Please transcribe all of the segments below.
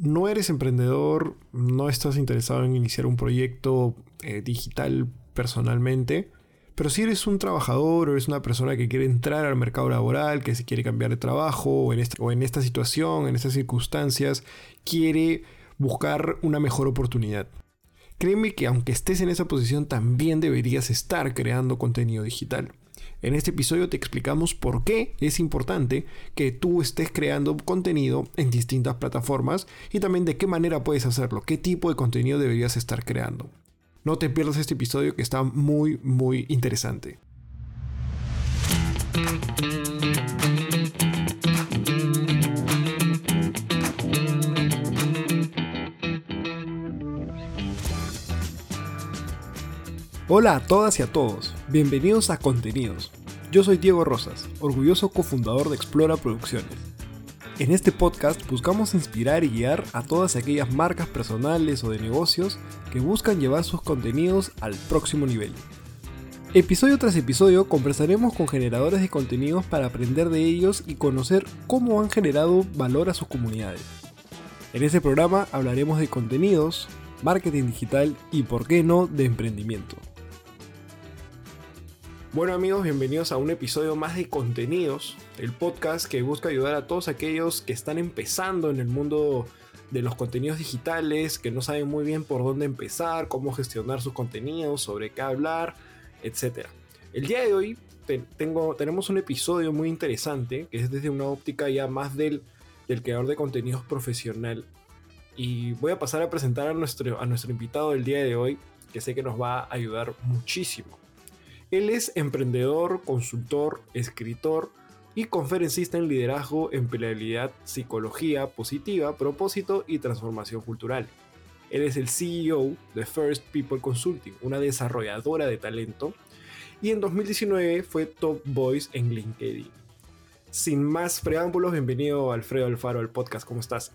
no eres emprendedor, no estás interesado en iniciar un proyecto eh, digital personalmente, pero si eres un trabajador o eres una persona que quiere entrar al mercado laboral, que se quiere cambiar de trabajo o en, o en esta situación, en estas circunstancias, quiere buscar una mejor oportunidad. Créeme que aunque estés en esa posición también deberías estar creando contenido digital. En este episodio te explicamos por qué es importante que tú estés creando contenido en distintas plataformas y también de qué manera puedes hacerlo, qué tipo de contenido deberías estar creando. No te pierdas este episodio que está muy, muy interesante. Hola a todas y a todos, bienvenidos a Contenidos. Yo soy Diego Rosas, orgulloso cofundador de Explora Producciones. En este podcast buscamos inspirar y guiar a todas aquellas marcas personales o de negocios que buscan llevar sus contenidos al próximo nivel. Episodio tras episodio conversaremos con generadores de contenidos para aprender de ellos y conocer cómo han generado valor a sus comunidades. En este programa hablaremos de contenidos, marketing digital y, por qué no, de emprendimiento. Bueno amigos, bienvenidos a un episodio más de Contenidos, el podcast que busca ayudar a todos aquellos que están empezando en el mundo de los contenidos digitales, que no saben muy bien por dónde empezar, cómo gestionar sus contenidos, sobre qué hablar, etc. El día de hoy tengo, tenemos un episodio muy interesante, que es desde una óptica ya más del, del creador de contenidos profesional. Y voy a pasar a presentar a nuestro, a nuestro invitado del día de hoy, que sé que nos va a ayudar muchísimo. Él es emprendedor, consultor, escritor y conferencista en liderazgo, empleabilidad, psicología positiva, propósito y transformación cultural. Él es el CEO de First People Consulting, una desarrolladora de talento, y en 2019 fue Top Voice en LinkedIn. Sin más preámbulos, bienvenido Alfredo Alfaro al podcast, ¿cómo estás?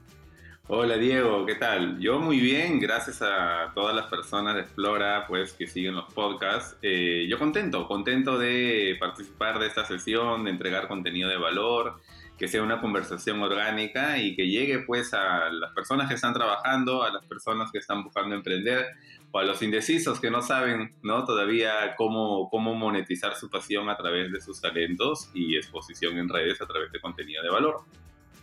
Hola Diego, ¿qué tal? Yo muy bien, gracias a todas las personas de Explora pues, que siguen los podcasts. Eh, yo contento, contento de participar de esta sesión, de entregar contenido de valor, que sea una conversación orgánica y que llegue pues a las personas que están trabajando, a las personas que están buscando emprender o a los indecisos que no saben ¿no? todavía cómo, cómo monetizar su pasión a través de sus talentos y exposición en redes a través de contenido de valor.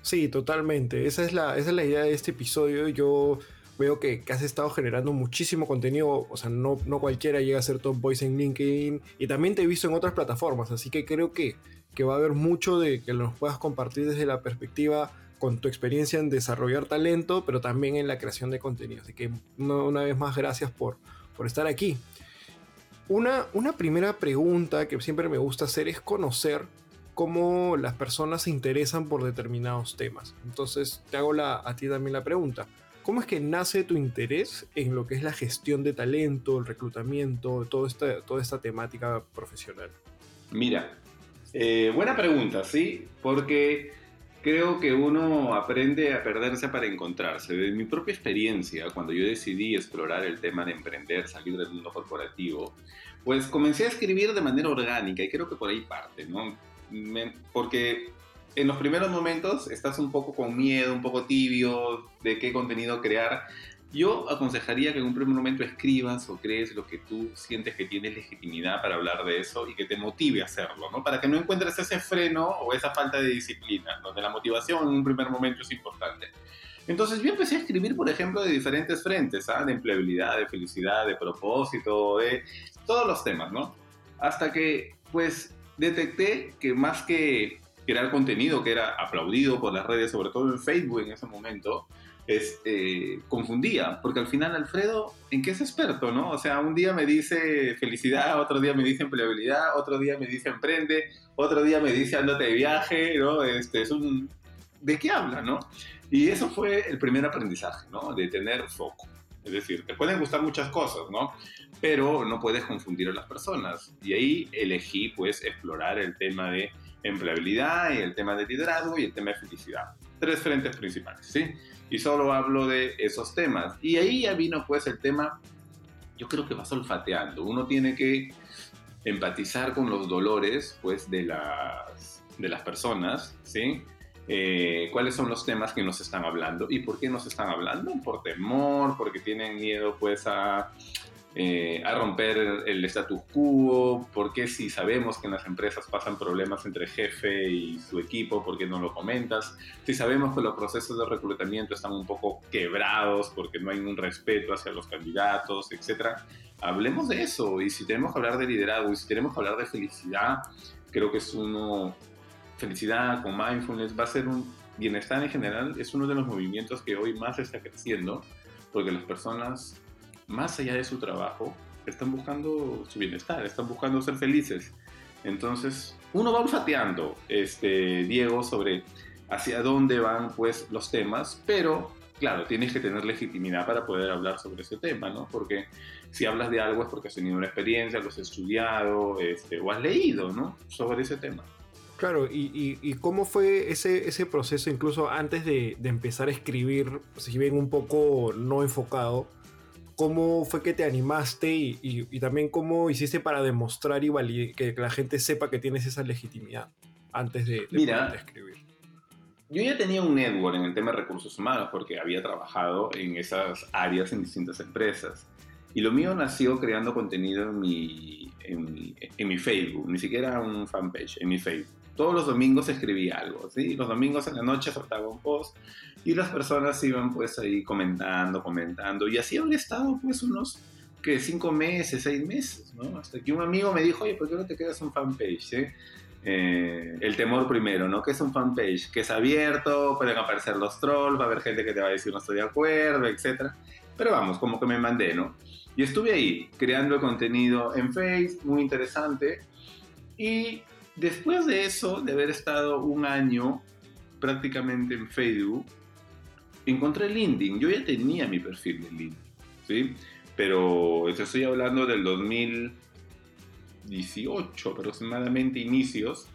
Sí, totalmente. Esa es la, esa es la idea de este episodio. Yo veo que, has estado generando muchísimo contenido. O sea, no, no cualquiera llega a ser top voice en LinkedIn. Y también te he visto en otras plataformas. Así que creo que, que va a haber mucho de que nos puedas compartir desde la perspectiva con tu experiencia en desarrollar talento, pero también en la creación de contenido. Así que una, vez más, gracias por, por estar aquí. Una, una primera pregunta que siempre me gusta hacer es conocer cómo las personas se interesan por determinados temas. Entonces, te hago la, a ti también la pregunta. ¿Cómo es que nace tu interés en lo que es la gestión de talento, el reclutamiento, todo esta, toda esta temática profesional? Mira, eh, buena pregunta, ¿sí? Porque creo que uno aprende a perderse para encontrarse. De mi propia experiencia, cuando yo decidí explorar el tema de emprender, salir del mundo corporativo, pues comencé a escribir de manera orgánica y creo que por ahí parte, ¿no? Porque en los primeros momentos estás un poco con miedo, un poco tibio de qué contenido crear. Yo aconsejaría que en un primer momento escribas o crees lo que tú sientes que tienes legitimidad para hablar de eso y que te motive a hacerlo, ¿no? Para que no encuentres ese freno o esa falta de disciplina, donde la motivación en un primer momento es importante. Entonces yo empecé a escribir, por ejemplo, de diferentes frentes, ¿ah? de empleabilidad, de felicidad, de propósito, de todos los temas, ¿no? Hasta que, pues, detecté que más que crear contenido que era aplaudido por las redes, sobre todo en Facebook en ese momento, es, eh, confundía, porque al final Alfredo, ¿en qué es experto, no? O sea, un día me dice felicidad, otro día me dice empleabilidad, otro día me dice emprende, otro día me dice andate de viaje, ¿no? Este, es un... ¿De qué habla, no? Y eso fue el primer aprendizaje, ¿no? De tener foco. Es decir, te pueden gustar muchas cosas, ¿no? Pero no puedes confundir a las personas. Y ahí elegí, pues, explorar el tema de empleabilidad y el tema de liderazgo y el tema de felicidad. Tres frentes principales, ¿sí? Y solo hablo de esos temas. Y ahí ya vino, pues, el tema, yo creo que va olfateando. Uno tiene que empatizar con los dolores, pues, de las, de las personas, ¿sí? eh, cuáles son los temas que nos están hablando y por qué nos están hablando, por temor, porque tienen miedo pues a, eh, a romper el status quo, porque si sabemos que en las empresas pasan problemas entre jefe y su equipo, ¿por qué no lo comentas? Si sabemos que los procesos de reclutamiento están un poco quebrados porque no hay un respeto hacia los candidatos, etcétera, hablemos de eso y si tenemos que hablar de liderazgo y si tenemos que hablar de felicidad, creo que es uno felicidad, con mindfulness, va a ser un bienestar en general, es uno de los movimientos que hoy más está creciendo, porque las personas, más allá de su trabajo, están buscando su bienestar, están buscando ser felices. Entonces, uno va olfateando, este, Diego, sobre hacia dónde van pues los temas, pero claro, tienes que tener legitimidad para poder hablar sobre ese tema, ¿no? Porque si hablas de algo es porque has tenido una experiencia, lo has estudiado, este, o has leído, ¿no? Sobre ese tema. Claro, y, cómo fue ese, ese proceso, incluso antes de, empezar a escribir, si bien un poco no enfocado, cómo fue que te animaste y, también cómo hiciste para demostrar y que la gente sepa que tienes esa legitimidad antes de, de escribir. Yo ya tenía un network en el tema de recursos humanos porque había trabajado en esas áreas en distintas empresas. Y lo mío nació creando contenido en mi, en mi, en mi Facebook, ni siquiera un fanpage, en mi Facebook todos los domingos escribía algo, ¿sí? Los domingos en la noche soltaba un post y las personas iban pues ahí comentando, comentando y así habría estado pues unos que cinco meses, seis meses, ¿no? Hasta que un amigo me dijo, oye, ¿por qué no te quedas un fanpage? Eh? eh, el temor primero, ¿no? Que es un fanpage, que es abierto, pueden aparecer los trolls, va a haber gente que te va a decir no estoy de acuerdo, etc. Pero vamos, como que me mandé, ¿no? Y estuve ahí, creando el contenido en Facebook, muy interesante. Y Después de eso, de haber estado un año prácticamente en Facebook, encontré LinkedIn. Yo ya tenía mi perfil de LinkedIn, ¿sí? Pero estoy hablando del 2018 aproximadamente, inicios,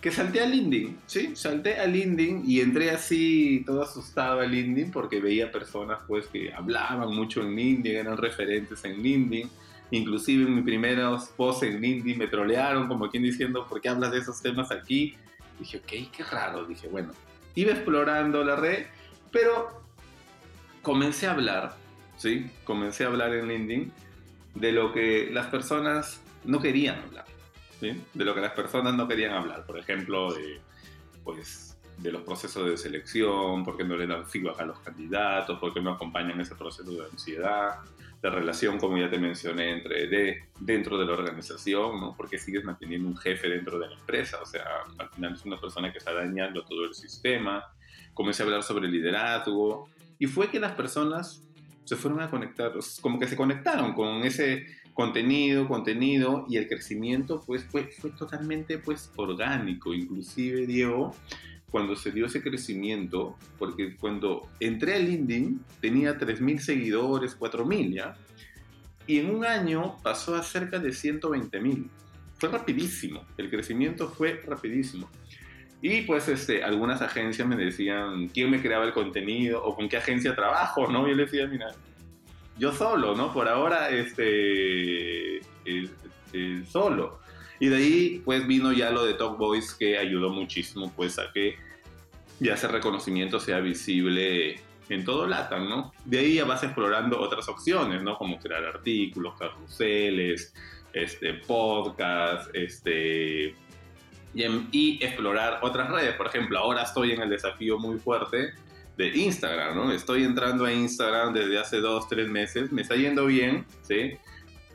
que salté a LinkedIn, ¿sí? Salté a LinkedIn y entré así todo asustado a LinkedIn porque veía personas pues que hablaban mucho en LinkedIn, eran referentes en LinkedIn Inclusive en mis primeros posts en LinkedIn me trolearon como quien diciendo, ¿por qué hablas de esos temas aquí? dije, ok, qué raro. Dije, bueno, iba explorando la red, pero comencé a hablar, ¿sí? Comencé a hablar en LinkedIn de lo que las personas no querían hablar, ¿sí? De lo que las personas no querían hablar. Por ejemplo, de, pues, de los procesos de selección, por qué no le dan feedback a los candidatos, por qué no acompañan ese proceso de ansiedad, la relación, como ya te mencioné, entre de, dentro de la organización, ¿no? Porque sigues manteniendo un jefe dentro de la empresa, o sea, al final es una persona que está dañando todo el sistema. Comencé a hablar sobre liderazgo y fue que las personas se fueron a conectar, como que se conectaron con ese contenido, contenido y el crecimiento pues fue, fue totalmente pues orgánico, inclusive Diego, cuando se dio ese crecimiento, porque cuando entré a LinkedIn tenía 3.000 seguidores, 4.000 ya, y en un año pasó a cerca de 120.000. Fue rapidísimo, el crecimiento fue rapidísimo. Y pues este, algunas agencias me decían quién me creaba el contenido o con qué agencia trabajo, ¿no? Yo le decía, mira, yo solo, ¿no? Por ahora, este, solo. Y de ahí, pues vino ya lo de Talk Voice que ayudó muchísimo, pues a que ya ese reconocimiento sea visible en todo LATAM, ¿no? De ahí ya vas explorando otras opciones, ¿no? Como crear artículos, carruseles, este, podcast, este, y, y, explorar otras redes. Por ejemplo, ahora estoy en el desafío muy fuerte de Instagram, ¿no? Estoy entrando a Instagram desde hace dos, tres meses, me está yendo bien, ¿sí?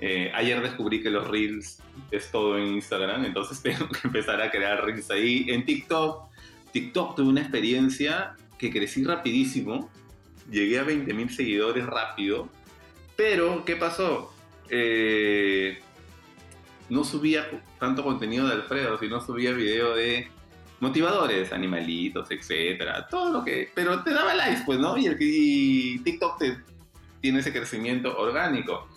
Eh, ayer descubrí que los reels es todo en Instagram, entonces tengo que empezar a crear reels ahí. En TikTok, TikTok tuve una experiencia que crecí rapidísimo, llegué a 20.000 seguidores rápido, pero ¿qué pasó? Eh, no subía tanto contenido de Alfredo, sino subía video de motivadores, animalitos, etcétera, todo lo que... Pero te daba likes, pues, ¿no? Y, el, y TikTok te, tiene ese crecimiento orgánico.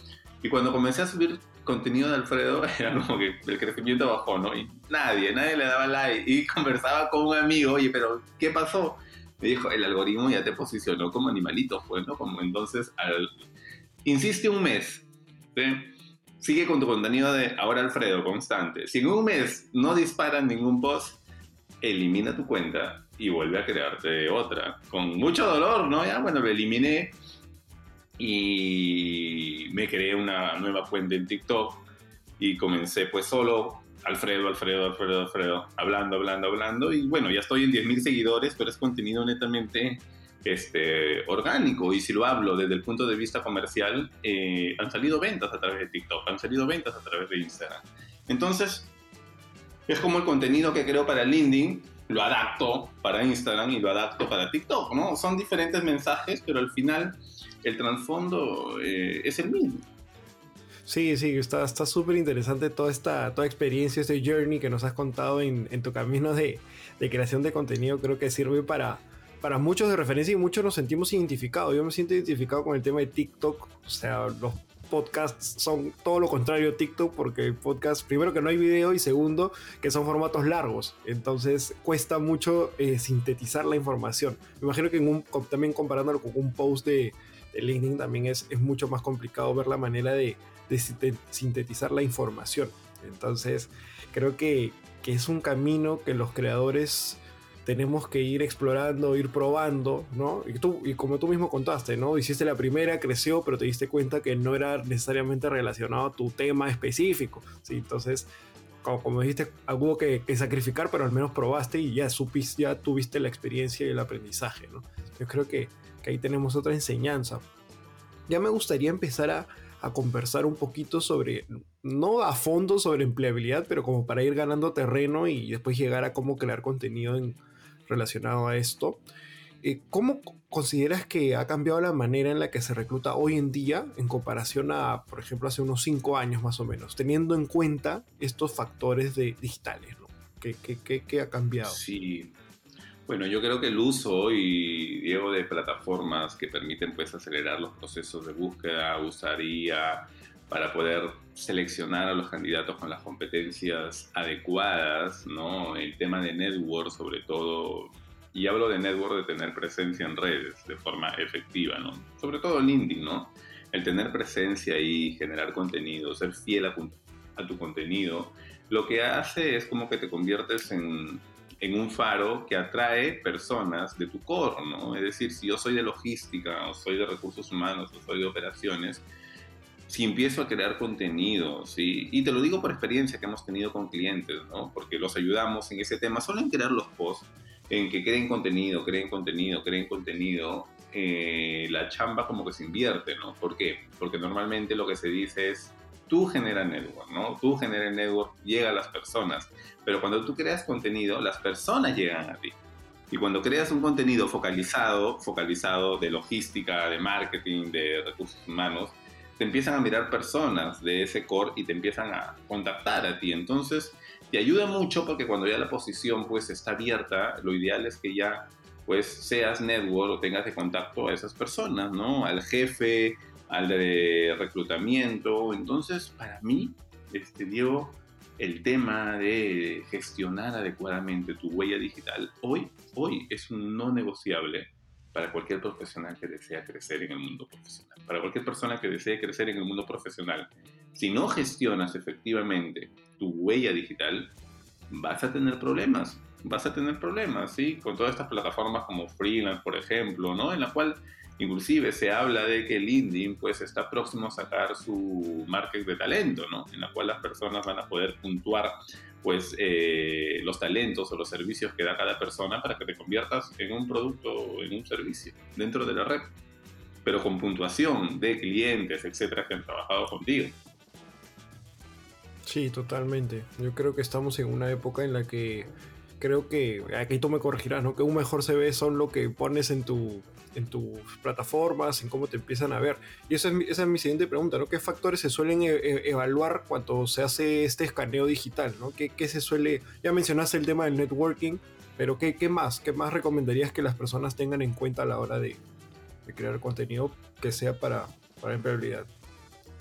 Y cuando comencé a subir contenido de Alfredo, era como que el crecimiento bajó, ¿no? Y nadie, nadie le daba like. Y conversaba con un amigo, oye, pero ¿qué pasó? Me dijo, el algoritmo ya te posicionó como animalito, pues, ¿no? Como entonces, al... insiste un mes, ¿sí? Sigue con tu contenido de ahora Alfredo, constante. Si en un mes no disparan ningún post, elimina tu cuenta y vuelve a crearte otra. Con mucho dolor, ¿no? Ya, bueno, lo eliminé y me creé una nueva cuenta en TikTok y comencé pues solo Alfredo, Alfredo, Alfredo, Alfredo, hablando, hablando, hablando. Y bueno, ya estoy en 10.000 seguidores, pero es contenido netamente este, orgánico. Y si lo hablo desde el punto de vista comercial, eh, han salido ventas a través de TikTok, han salido ventas a través de Instagram. Entonces, es como el contenido que creo para LinkedIn, lo adapto para Instagram y lo adapto para TikTok, ¿no? Son diferentes mensajes, pero al final el trasfondo eh, es el mismo. Sí, sí, está súper interesante toda esta toda experiencia, este journey que nos has contado en, tu camino de, creación de contenido. Creo que sirve para, para muchos de referencia y muchos nos sentimos identificados. Yo me siento identificado con el tema de TikTok. O sea, los podcasts son todo lo contrario a TikTok porque podcast, primero que no hay video y segundo que son formatos largos. Entonces cuesta mucho eh, sintetizar la información. Me imagino que un, también comparándolo con un post de, de LinkedIn también es, es mucho más complicado ver la manera de de sintetizar la información. Entonces, creo que, es un camino que los creadores tenemos que ir explorando, ir probando, ¿no? Y, tú, y como tú mismo contaste, ¿no? Hiciste la primera, creció, pero te diste cuenta que no era necesariamente relacionado a tu tema específico, ¿sí? Entonces, como, como dijiste, hubo que, sacrificar, pero al menos probaste y ya supiste, ya tuviste la experiencia y el aprendizaje, ¿no? Yo creo que, que ahí tenemos otra enseñanza. Ya me gustaría empezar a, a conversar un poquito sobre, no a fondo sobre empleabilidad, pero como para ir ganando terreno y después llegar a cómo crear contenido en, relacionado a esto. Eh, ¿Cómo consideras que ha cambiado la manera en la que se recluta hoy en día en comparación a, por ejemplo, hace unos cinco años más o menos, teniendo en cuenta estos factores de, digitales? ¿no? ¿Qué, qué, qué, ha cambiado? Sí, bueno, yo creo que el uso y Diego de plataformas que permiten pues acelerar los procesos de búsqueda usaría para poder seleccionar a los candidatos con las competencias adecuadas, ¿no? El tema de network sobre todo, y hablo de network de tener presencia en redes de forma efectiva, ¿no? Sobre todo LinkedIn, ¿no? El tener presencia y generar contenido, ser fiel a, a tu contenido, lo que hace es como que te conviertes en en un faro que atrae personas de tu core, ¿no? Es decir, si yo soy de logística, o soy de recursos humanos, o soy de operaciones, si empiezo a crear contenido, ¿sí? Y te lo digo por experiencia que hemos tenido con clientes, ¿no? Porque los ayudamos en ese tema, solo en crear los posts, en que creen contenido, creen contenido, creen contenido, eh, la chamba como que se invierte, ¿no? ¿Por qué? Porque normalmente lo que se dice es, tú generas network, ¿no? Tú generas network, llega a las personas. Pero cuando tú creas contenido, las personas llegan a ti. Y cuando creas un contenido focalizado, focalizado de logística, de marketing, de recursos humanos, te empiezan a mirar personas de ese core y te empiezan a contactar a ti. Entonces, te ayuda mucho porque cuando ya la posición pues está abierta, lo ideal es que ya pues seas network o tengas de contacto a esas personas, ¿no? Al jefe, al de reclutamiento. Entonces, para mí, este, Diego, el tema de gestionar adecuadamente tu huella digital hoy, hoy es un no negociable para cualquier profesional que desea crecer en el mundo profesional. Para cualquier persona que desee crecer en el mundo profesional. Si no gestionas efectivamente tu huella digital, vas a tener problemas. Vas a tener problemas, ¿sí? Con todas estas plataformas como Freelance, por ejemplo, ¿no? En la cual Inclusive se habla de que LinkedIn pues está próximo a sacar su market de talento, ¿no? En la cual las personas van a poder puntuar pues eh, los talentos o los servicios que da cada persona para que te conviertas en un producto o en un servicio dentro de la red, pero con puntuación de clientes, etcétera, que han trabajado contigo. Sí, totalmente. Yo creo que estamos en una época en la que creo que aquí tú me corregirás, ¿no? Que un mejor CV son lo que pones en tu en tus plataformas, en cómo te empiezan a ver. Y esa es mi, esa es mi siguiente pregunta, ¿no? ¿Qué factores se suelen e, e, evaluar cuando se hace este escaneo digital, ¿no? ¿Qué, ¿Qué, se suele, ya mencionaste el tema del networking, pero ¿qué, ¿qué, más? ¿Qué más recomendarías que las personas tengan en cuenta a la hora de, de crear contenido que sea para, para empleabilidad?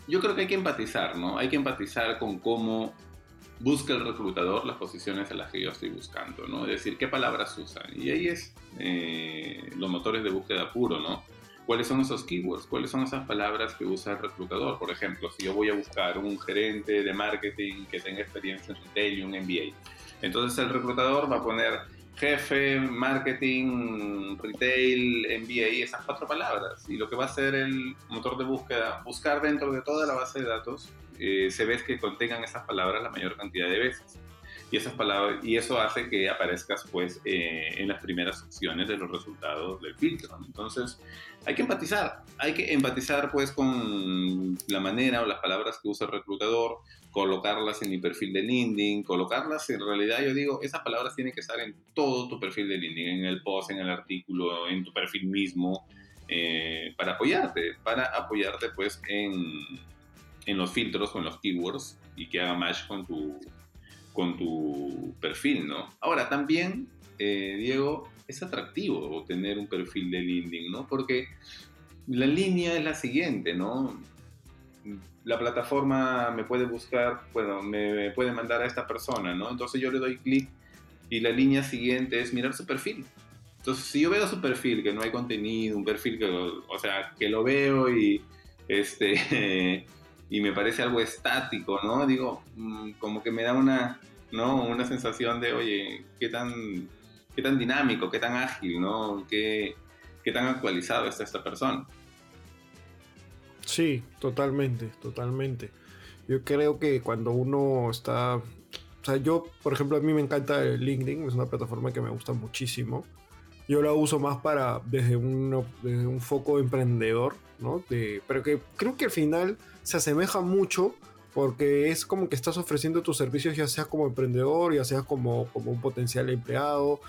Yo creo que hay que empatizar, ¿no? Hay que empatizar con cómo busca el reclutador las posiciones a las que yo estoy buscando, ¿no? Es decir, qué palabras usan. Y ahí es eh, los motores de búsqueda puro, ¿no? ¿Cuáles son esos keywords? ¿Cuáles son esas palabras que usa el reclutador? Por ejemplo, si yo voy a buscar un gerente de marketing que tenga experiencia en retail y un MBA, entonces el reclutador va a poner jefe, marketing, retail, MBA, esas cuatro palabras. Y lo que va a hacer el motor de búsqueda, buscar dentro de toda la base de datos, eh, se ve que contengan esas palabras la mayor cantidad de veces. Y, esas palabras, y eso hace que aparezcas pues eh, en las primeras opciones de los resultados del filtro. Entonces, hay que empatizar, hay que empatizar pues con la manera o las palabras que usa el reclutador, colocarlas en mi perfil de LinkedIn, colocarlas en realidad yo digo, esas palabras tienen que estar en todo tu perfil de LinkedIn, en el post, en el artículo, en tu perfil mismo, eh, para apoyarte, para apoyarte pues en, en los filtros, con los keywords y que haga match con tu, con tu perfil, ¿no? Ahora, también, eh, Diego, es atractivo tener un perfil de LinkedIn, ¿no? Porque la línea es la siguiente, ¿no? La plataforma me puede buscar, bueno, me puede mandar a esta persona, ¿no? Entonces yo le doy clic y la línea siguiente es mirar su perfil. Entonces, si yo veo su perfil, que no hay contenido, un perfil que, o sea, que lo veo y, este, y me parece algo estático, ¿no? Digo, mm, como que me da una, ¿no? Una sensación de, oye, qué tan, qué tan dinámico, qué tan ágil, ¿no? Qué, qué tan actualizado está esta persona. Sí, totalmente, totalmente. Yo creo que cuando uno está... O sea, yo, por ejemplo, a mí me encanta LinkedIn, es una plataforma que me gusta muchísimo. Yo la uso más para desde un, desde un foco emprendedor, ¿no? De, pero que creo que al final se asemeja mucho porque es como que estás ofreciendo tus servicios ya sea como emprendedor, ya sea como, como un potencial empleado,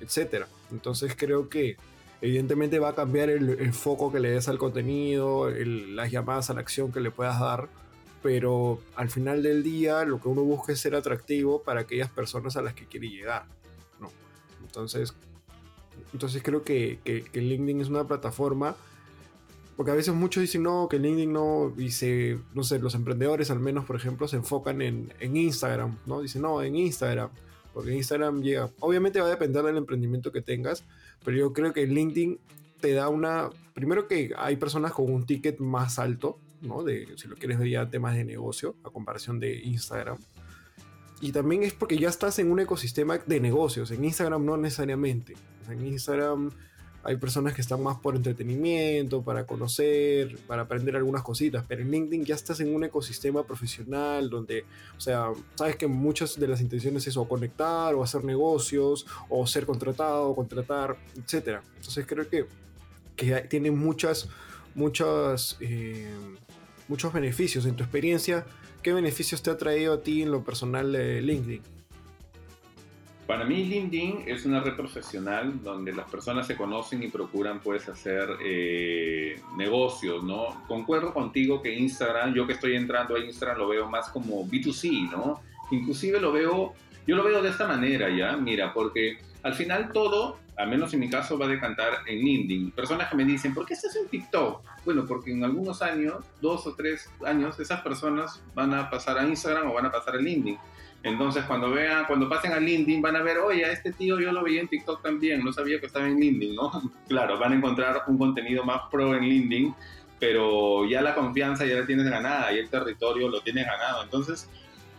etc. Entonces creo que evidentemente va a cambiar el, foco que le des al contenido, las llamadas a la acción que le puedas dar, pero al final del día lo que uno busca es ser atractivo para aquellas personas a las que quiere llegar. ¿no? Entonces, entonces creo que, que LinkedIn es una plataforma porque a veces muchos dicen no, que LinkedIn no, y se, no sé, los emprendedores al menos, por ejemplo, se enfocan en, en Instagram, ¿no? Dicen no, en Instagram, porque Instagram llega. Obviamente va a depender del emprendimiento que tengas, pero yo creo que LinkedIn te da una. Primero que hay personas con un ticket más alto, ¿no? De, si lo quieres ver ya temas de negocio, a comparación de Instagram. Y también es porque ya estás en un ecosistema de negocios. En Instagram no necesariamente. En Instagram hay personas que están más por entretenimiento, para conocer, para aprender algunas cositas, pero en LinkedIn ya estás en un ecosistema profesional donde, o sea, sabes que muchas de las intenciones es o conectar, o hacer negocios, o ser contratado, contratar, etc. Entonces creo que, que tiene muchas, muchas, eh, muchos beneficios. En tu experiencia, ¿qué beneficios te ha traído a ti en lo personal de LinkedIn? Para mí LinkedIn es una red profesional donde las personas se conocen y procuran pues hacer eh, negocios, ¿no? Concuerdo contigo que Instagram, yo que estoy entrando a Instagram lo veo más como B2C, ¿no? Inclusive lo veo, yo lo veo de esta manera ya, mira, porque al final todo, al menos en mi caso, va a decantar en LinkedIn. Personas que me dicen, ¿por qué estás en TikTok? Bueno, porque en algunos años, dos o tres años, esas personas van a pasar a Instagram o van a pasar a LinkedIn. Entonces, cuando vean, cuando pasen a LinkedIn, van a ver, oye, a este tío yo lo veía en TikTok también, no sabía que estaba en LinkedIn, ¿no? claro, van a encontrar un contenido más pro en LinkedIn, pero ya la confianza ya la tienes ganada y el territorio lo tienes ganado. Entonces,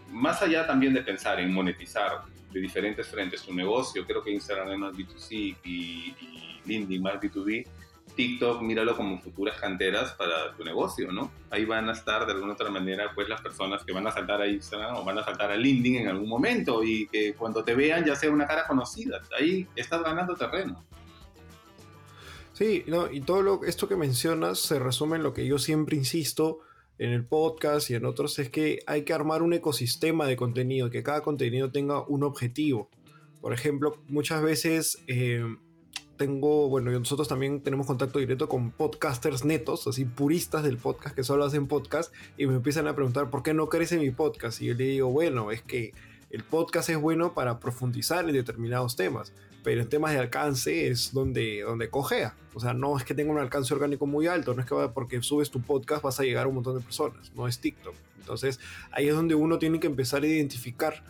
más allá también de pensar en monetizar de diferentes frentes tu negocio, creo que Instagram es más B2C y, y LinkedIn más B2B TikTok, míralo como futuras canteras para tu negocio, ¿no? Ahí van a estar de alguna otra manera, pues las personas que van a saltar a Instagram o van a saltar a LinkedIn en algún momento y que cuando te vean ya sea una cara conocida. Ahí estás ganando terreno. Sí, no, y todo esto que mencionas se resume en lo que yo siempre insisto en el podcast y en otros, es que hay que armar un ecosistema de contenido, que cada contenido tenga un objetivo. Por ejemplo, muchas veces eh, tengo, bueno, nosotros también tenemos contacto directo con podcasters netos, así puristas del podcast que solo hacen podcast y me empiezan a preguntar por qué no crece mi podcast. Y yo le digo, bueno, es que el podcast es bueno para profundizar en determinados temas, pero en temas de alcance es donde, donde cojea. O sea, no es que tenga un alcance orgánico muy alto, no es que porque subes tu podcast vas a llegar a un montón de personas, no es TikTok. Entonces ahí es donde uno tiene que empezar a identificar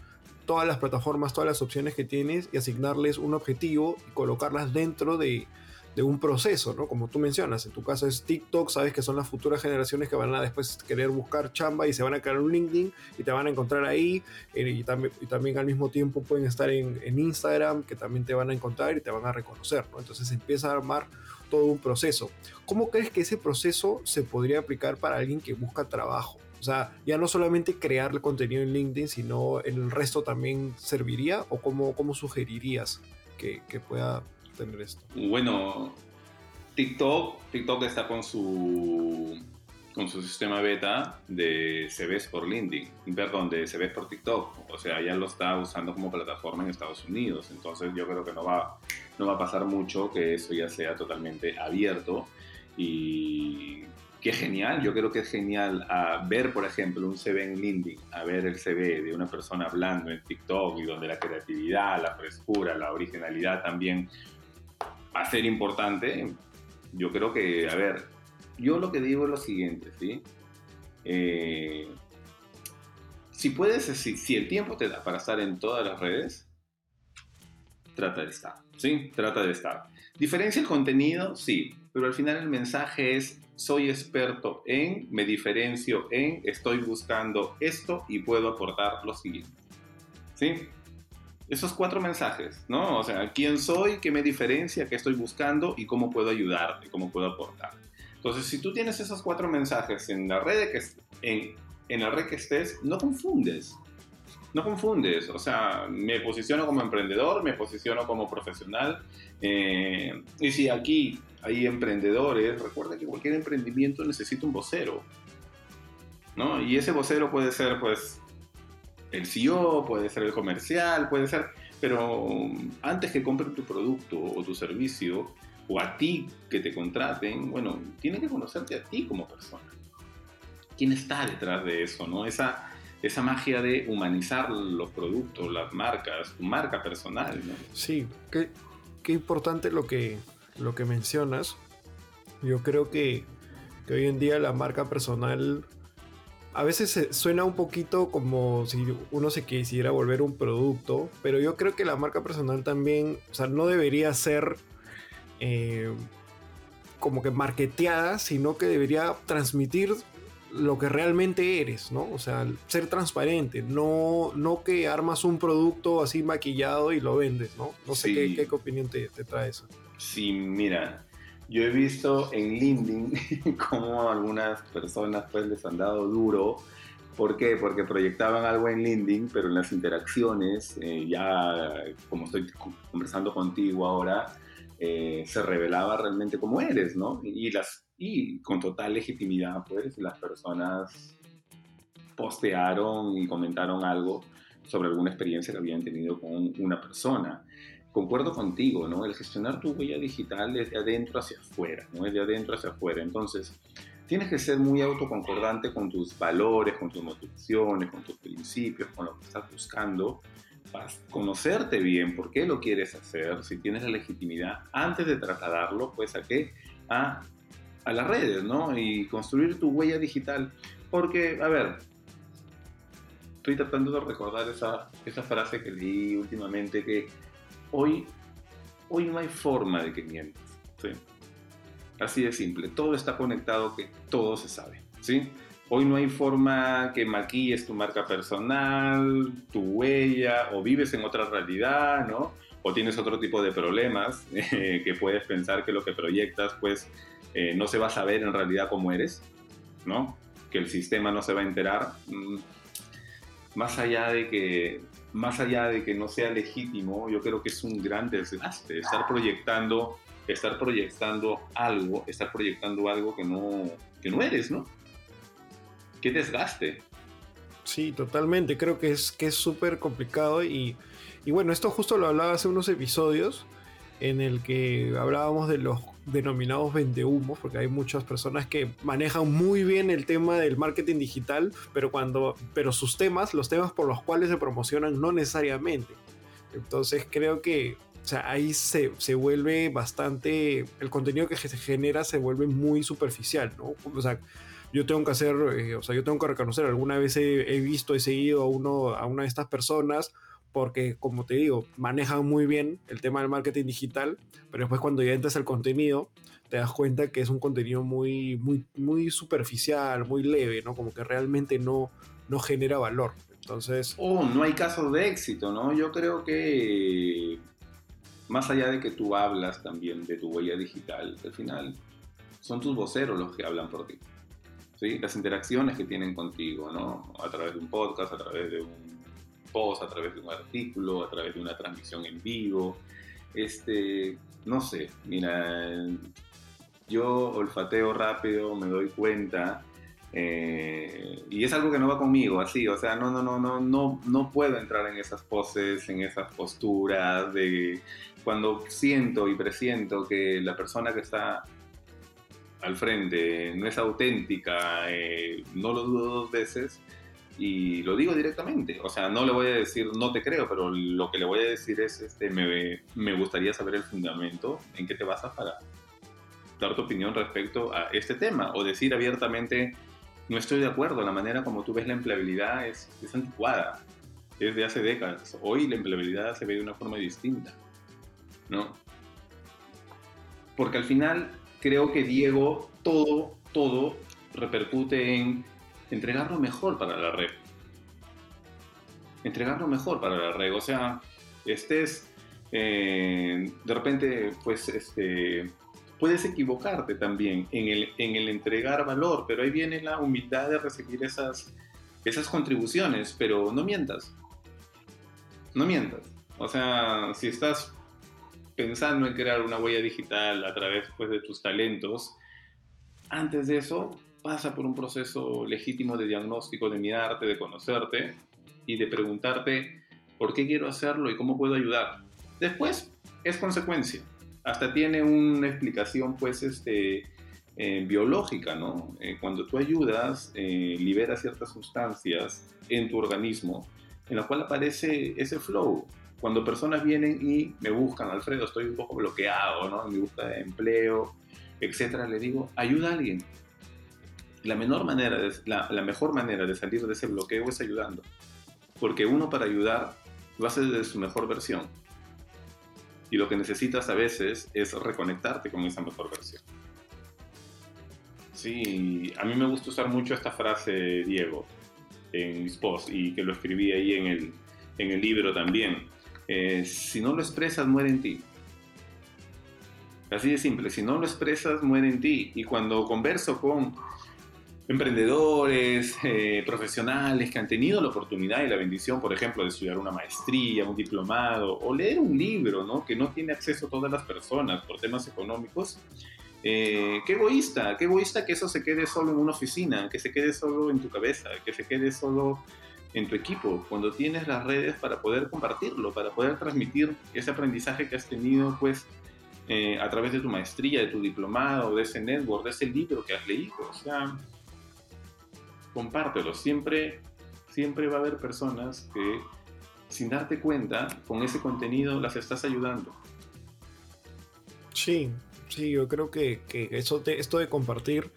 todas las plataformas, todas las opciones que tienes y asignarles un objetivo y colocarlas dentro de, un proceso, ¿no? Como tú mencionas, en tu caso es TikTok, sabes que son las futuras generaciones que van a después querer buscar chamba y se van a crear un LinkedIn y te van a encontrar ahí eh, y, también, también al mismo tiempo pueden estar en, en, Instagram que también te van a encontrar y te van a reconocer, ¿no? Entonces empieza a armar todo un proceso. ¿Cómo crees que ese proceso se podría aplicar para alguien que busca trabajo? O sea, ya no solamente crear contenido en LinkedIn, sino en el resto también serviría o cómo, cómo sugerirías que, que pueda tener esto? Bueno, TikTok, TikTok está con su con su sistema beta de CVs por LinkedIn, perdón, de CVs por TikTok, o sea, ya lo está usando como plataforma en Estados Unidos, entonces yo creo que no va, no va a pasar mucho que eso ya sea totalmente abierto y qué genial, yo creo que es genial a ver, por ejemplo, un CV en LinkedIn, a ver el CV de una persona hablando en TikTok y donde la creatividad, la frescura, la originalidad también va a ser importante, yo creo que, a ver, yo lo que digo es lo siguiente, ¿sí? Eh, si puedes, si, el tiempo te da para estar en todas las redes, trata de estar, ¿sí? Trata de estar. ¿Diferencia el contenido? Sí, pero al final el mensaje es, soy experto en, me diferencio en, estoy buscando esto y puedo aportar lo siguiente, ¿sí? Esos cuatro mensajes, ¿no? O sea, quién soy, qué me diferencia, qué estoy buscando y cómo puedo ayudarte, cómo puedo aportar. Entonces, si tú tienes esos cuatro mensajes en la red que, en, la red que estés, no confundes. No confundes. O sea, me posiciono como emprendedor, me posiciono como profesional. Eh, y si aquí hay emprendedores, recuerda que cualquier emprendimiento necesita un vocero. ¿no? Y ese vocero puede ser, pues, el CEO, puede ser el comercial, puede ser... Pero antes que compre tu producto o tu servicio, o a ti que te contraten, bueno, tienen que conocerte a ti como persona. ¿Quién está detrás de eso? ¿no? Esa, esa magia de humanizar los productos, las marcas, tu marca personal. ¿no? Sí, qué, qué importante lo que, lo que mencionas. Yo creo que, que hoy en día la marca personal a veces suena un poquito como si uno se quisiera volver un producto, pero yo creo que la marca personal también, o sea, no debería ser eh, como que marketeada, sino que debería transmitir lo que realmente eres, ¿no? O sea, ser transparente, no, no que armas un producto así maquillado y lo vendes, ¿no? No sé qué, qué, opinión te, te, trae eso. Sí, mira, yo he visto en LinkedIn cómo algunas personas pues les han dado duro. ¿Por qué? Porque proyectaban algo en LinkedIn, pero en las interacciones, eh, ya como estoy conversando contigo ahora, eh, se revelaba realmente cómo eres, ¿no? Y, las, y con total legitimidad, pues, las personas postearon y comentaron algo sobre alguna experiencia que habían tenido con una persona. Concuerdo contigo, ¿no? El gestionar tu huella digital es de adentro hacia afuera, ¿no? Es de adentro hacia afuera. Entonces, tienes que ser muy autoconcordante con tus valores, con tus motivaciones, con tus principios, con lo que estás buscando conocerte bien, por qué lo quieres hacer, si tienes la legitimidad, antes de trasladarlo, pues a qué? A, a las redes, ¿no? Y construir tu huella digital. Porque, a ver, estoy tratando de recordar esa, esa frase que leí últimamente, que hoy, hoy no hay forma de que mientas, ¿sí? Así de simple, todo está conectado, que todo se sabe, ¿sí? Hoy no hay forma que maquilles tu marca personal, tu huella, o vives en otra realidad, ¿no? O tienes otro tipo de problemas eh, que puedes pensar que lo que proyectas, pues, eh, no se va a saber en realidad cómo eres, ¿no? Que el sistema no se va a enterar. Mm, más allá de que más allá de que no sea legítimo, yo creo que es un gran desgaste estar proyectando, estar proyectando algo, estar proyectando algo que no, que no eres, ¿no? qué desgaste. Sí, totalmente. Creo que es que es súper complicado y, y, bueno, esto justo lo hablaba hace unos episodios en el que hablábamos de los denominados vendehumos, porque hay muchas personas que manejan muy bien el tema del marketing digital, pero cuando pero sus temas, los temas por los cuales se promocionan no necesariamente. Entonces creo que o sea, ahí se, se, vuelve bastante, el contenido que se genera se vuelve muy superficial, ¿no? O sea, yo tengo que hacer, eh, o sea, yo tengo que reconocer, alguna vez he, visto, he seguido a, uno, a una de estas personas porque como te digo, manejan muy bien el tema del marketing digital, pero después cuando ya entras al contenido, te das cuenta que es un contenido muy, muy, muy superficial, muy leve, ¿no? Como que realmente no, no genera valor. Entonces... Oh, no hay casos de éxito, ¿no? Yo creo que más allá de que tú hablas también de tu huella digital, al final son tus voceros los que hablan por ti. ¿sí? Las interacciones que tienen contigo, ¿no? A través de un podcast, a través de un post, a través de un artículo, a través de una transmisión en vivo. Este, no sé, mira, yo olfateo rápido, me doy cuenta eh, y es algo que no va conmigo, así, o sea, no, no, no, no, no, no puedo entrar en esas poses, en esas posturas de cuando siento y presiento que la persona que está al frente no es auténtica, eh, no lo dudo dos veces y lo digo directamente. O sea, no le voy a decir no te creo, pero lo que le voy a decir es, este, me, me gustaría saber el fundamento en qué te basas para dar tu opinión respecto a este tema o decir abiertamente no estoy de acuerdo, la manera como tú ves la empleabilidad es, es anticuada, es de hace décadas. Hoy la empleabilidad se ve de una forma distinta, ¿no? Porque al final creo que Diego, todo, todo repercute en entregar lo mejor para la red. Entregar lo mejor para la red. O sea, estés eh, de repente, pues, este, puedes equivocarte también en el, en el entregar valor, pero ahí viene la humildad de recibir esas, esas contribuciones, pero no mientas. No mientas. O sea, si estás pensando en crear una huella digital a través pues, de tus talentos, antes de eso pasa por un proceso legítimo de diagnóstico, de mirarte, de conocerte y de preguntarte por qué quiero hacerlo y cómo puedo ayudar. Después es consecuencia hasta tiene una explicación pues este, eh, biológica, ¿no? Eh, cuando tú ayudas, eh, liberas ciertas sustancias en tu organismo, en la cual aparece ese flow. Cuando personas vienen y me buscan, Alfredo, estoy un poco bloqueado, ¿no? En mi búsqueda de empleo, etcétera, le digo, ayuda a alguien. La, menor manera la, la mejor manera de salir de ese bloqueo es ayudando. Porque uno para ayudar lo hace de su mejor versión y lo que necesitas a veces es reconectarte con esa mejor versión. Sí, a mí me gusta usar mucho esta frase, Diego, en mis posts y que lo escribí ahí en el, en el libro también. Eh, si no lo expresas, muere en ti. Así de simple, si no lo expresas, muere en ti. Y cuando converso con emprendedores, eh, profesionales que han tenido la oportunidad y la bendición, por ejemplo, de estudiar una maestría, un diplomado o leer un libro, ¿no? Que no tiene acceso a todas las personas por temas económicos. Eh, qué egoísta, qué egoísta que eso se quede solo en una oficina, que se quede solo en tu cabeza, que se quede solo en tu equipo, cuando tienes las redes para poder compartirlo, para poder transmitir ese aprendizaje que has tenido, pues, eh, a través de tu maestría, de tu diplomado, de ese network, de ese libro que has leído. O sea, compártelo. Siempre, siempre va a haber personas que sin darte cuenta, con ese contenido las estás ayudando. Sí, sí, yo creo que, eso esto de compartir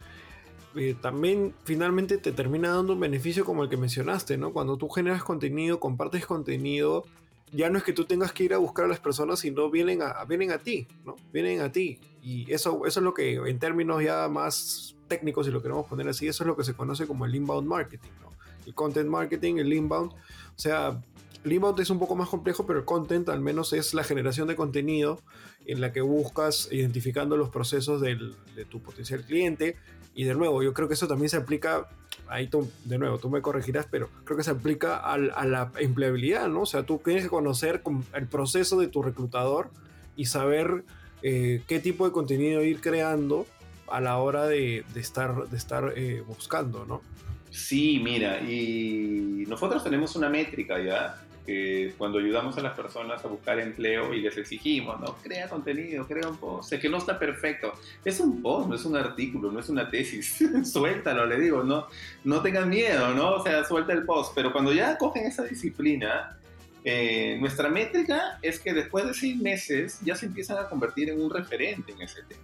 eh, también finalmente te termina dando un beneficio como el que mencionaste, ¿no? Cuando tú generas contenido, compartes contenido, ya no es que tú tengas que ir a buscar a las personas, sino vienen a, vienen a ti, ¿no? Vienen a ti. Y eso, eso es lo que en términos ya más técnicos, si lo queremos poner así, eso es lo que se conoce como el inbound marketing, ¿no? El content marketing, el inbound. O sea, el inbound es un poco más complejo, pero el content al menos es la generación de contenido en la que buscas identificando los procesos de tu potencial cliente. Y de nuevo, yo creo que eso también se aplica, ahí tú, de nuevo, tú me corregirás, pero creo que se aplica a la empleabilidad, ¿no? O sea, tú tienes que conocer el proceso de tu reclutador y saber eh, qué tipo de contenido ir creando a la hora de, estar, de estar eh, buscando, ¿no? Sí, mira, y nosotros tenemos una métrica ya, que cuando ayudamos a las personas a buscar empleo y les exigimos, ¿no? Crea contenido, crea un post, sé que no está perfecto. Es un post, no es un artículo, no es una tesis. Suéltalo, le digo, no, no tengan miedo, ¿no? O sea, suelta el post. Pero cuando ya cogen esa disciplina, eh, nuestra métrica es que después de seis meses ya se empiezan a convertir en un referente en ese tema.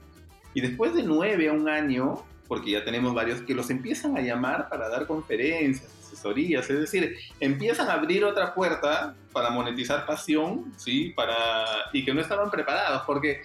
Y después de nueve a un año, porque ya tenemos varios que los empiezan a llamar para dar conferencias, asesorías, es decir, empiezan a abrir otra puerta para monetizar pasión, ¿sí? Para, y que no estaban preparados, porque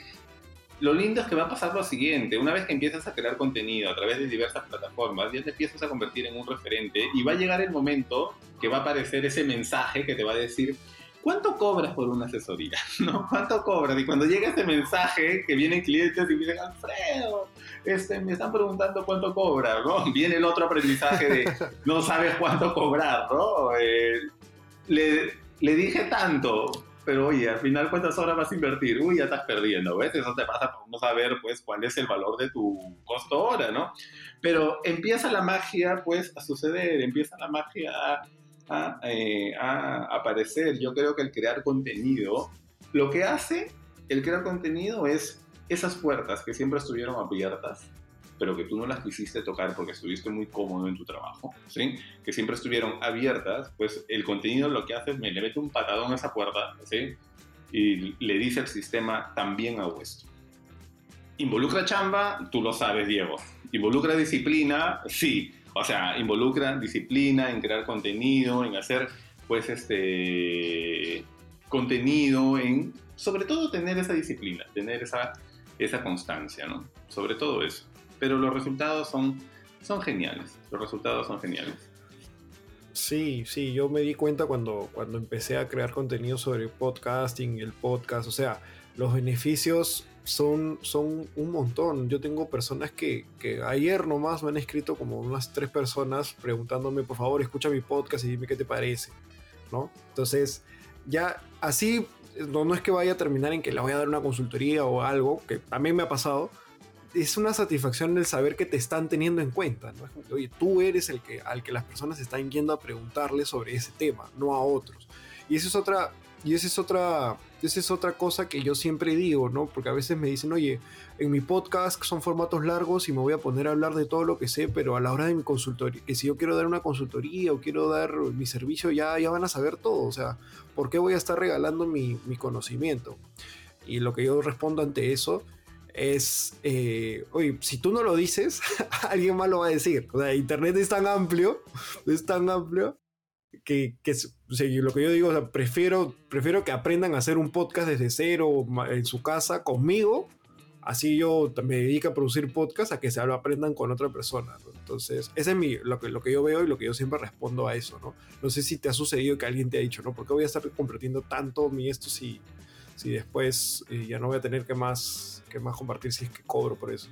lo lindo es que va a pasar lo siguiente, una vez que empiezas a crear contenido a través de diversas plataformas, ya te empiezas a convertir en un referente y va a llegar el momento que va a aparecer ese mensaje que te va a decir, ¿cuánto cobras por una asesoría? ¿No? ¿Cuánto cobras? Y cuando llega ese mensaje, que vienen clientes y dicen, Alfredo, este, me están preguntando cuánto cobras, ¿no? Viene el otro aprendizaje de no sabes cuánto cobrar, ¿no? Eh, le, le dije tanto, pero oye, al final cuántas horas vas a invertir, uy, ya estás perdiendo, ¿ves? Eso te pasa por no saber, pues, cuál es el valor de tu costo hora, ¿no? Pero empieza la magia, pues, a suceder, empieza la magia a eh, a, aparecer. Yo creo que el crear contenido, lo que hace el crear contenido es esas puertas que siempre estuvieron abiertas, pero que tú no las quisiste tocar porque estuviste muy cómodo en tu trabajo, ¿sí? que siempre estuvieron abiertas, pues el contenido lo que hace es me le mete un patadón a esa puerta ¿sí? y le dice al sistema también hago esto. ¿Involucra chamba? Tú lo sabes, Diego. ¿Involucra disciplina? Sí. O sea, involucra disciplina en crear contenido, en hacer, pues, este contenido, en sobre todo tener esa disciplina, tener esa, esa constancia, ¿no? Sobre todo eso. Pero los resultados son, son geniales, los resultados son geniales. Sí, sí, yo me di cuenta cuando, cuando empecé a crear contenido sobre podcasting, el podcast, o sea, los beneficios son, son un montón. Yo tengo personas que, que, ayer nomás me han escrito como unas tres personas preguntándome, por favor, escucha mi podcast y dime qué te parece, ¿no? Entonces, ya así, no, no es que vaya a terminar en que le voy a dar una consultoría o algo, que también me ha pasado, es una satisfacción el saber que te están teniendo en cuenta, ¿no? Oye, tú eres el que, al que las personas están yendo a preguntarle sobre ese tema, no a otros. Y esa es otra, y esa es otra, esa es otra cosa que yo siempre digo, ¿no? Porque a veces me dicen, oye, en mi podcast son formatos largos y me voy a poner a hablar de todo lo que sé, pero a la hora de mi consultoría, que si yo quiero dar una consultoría o quiero dar mi servicio, ya, ya van a saber todo. O sea, ¿por qué voy a estar regalando mi, mi conocimiento? Y lo que yo respondo ante eso es, eh, oye, si tú no lo dices, alguien más lo va a decir. O sea, Internet es tan amplio, es tan amplio que, que lo que yo digo, o sea, prefiero, prefiero que aprendan a hacer un podcast desde cero en su casa conmigo, así yo me dedico a producir podcast a que se lo aprendan con otra persona. Entonces, ese es mi, lo, que, lo que yo veo y lo que yo siempre respondo a eso, ¿no? No sé si te ha sucedido que alguien te ha dicho, ¿no? ¿Por qué voy a estar compartiendo tanto mi esto si, si después eh, ya no voy a tener que más, que más compartir si es que cobro por eso?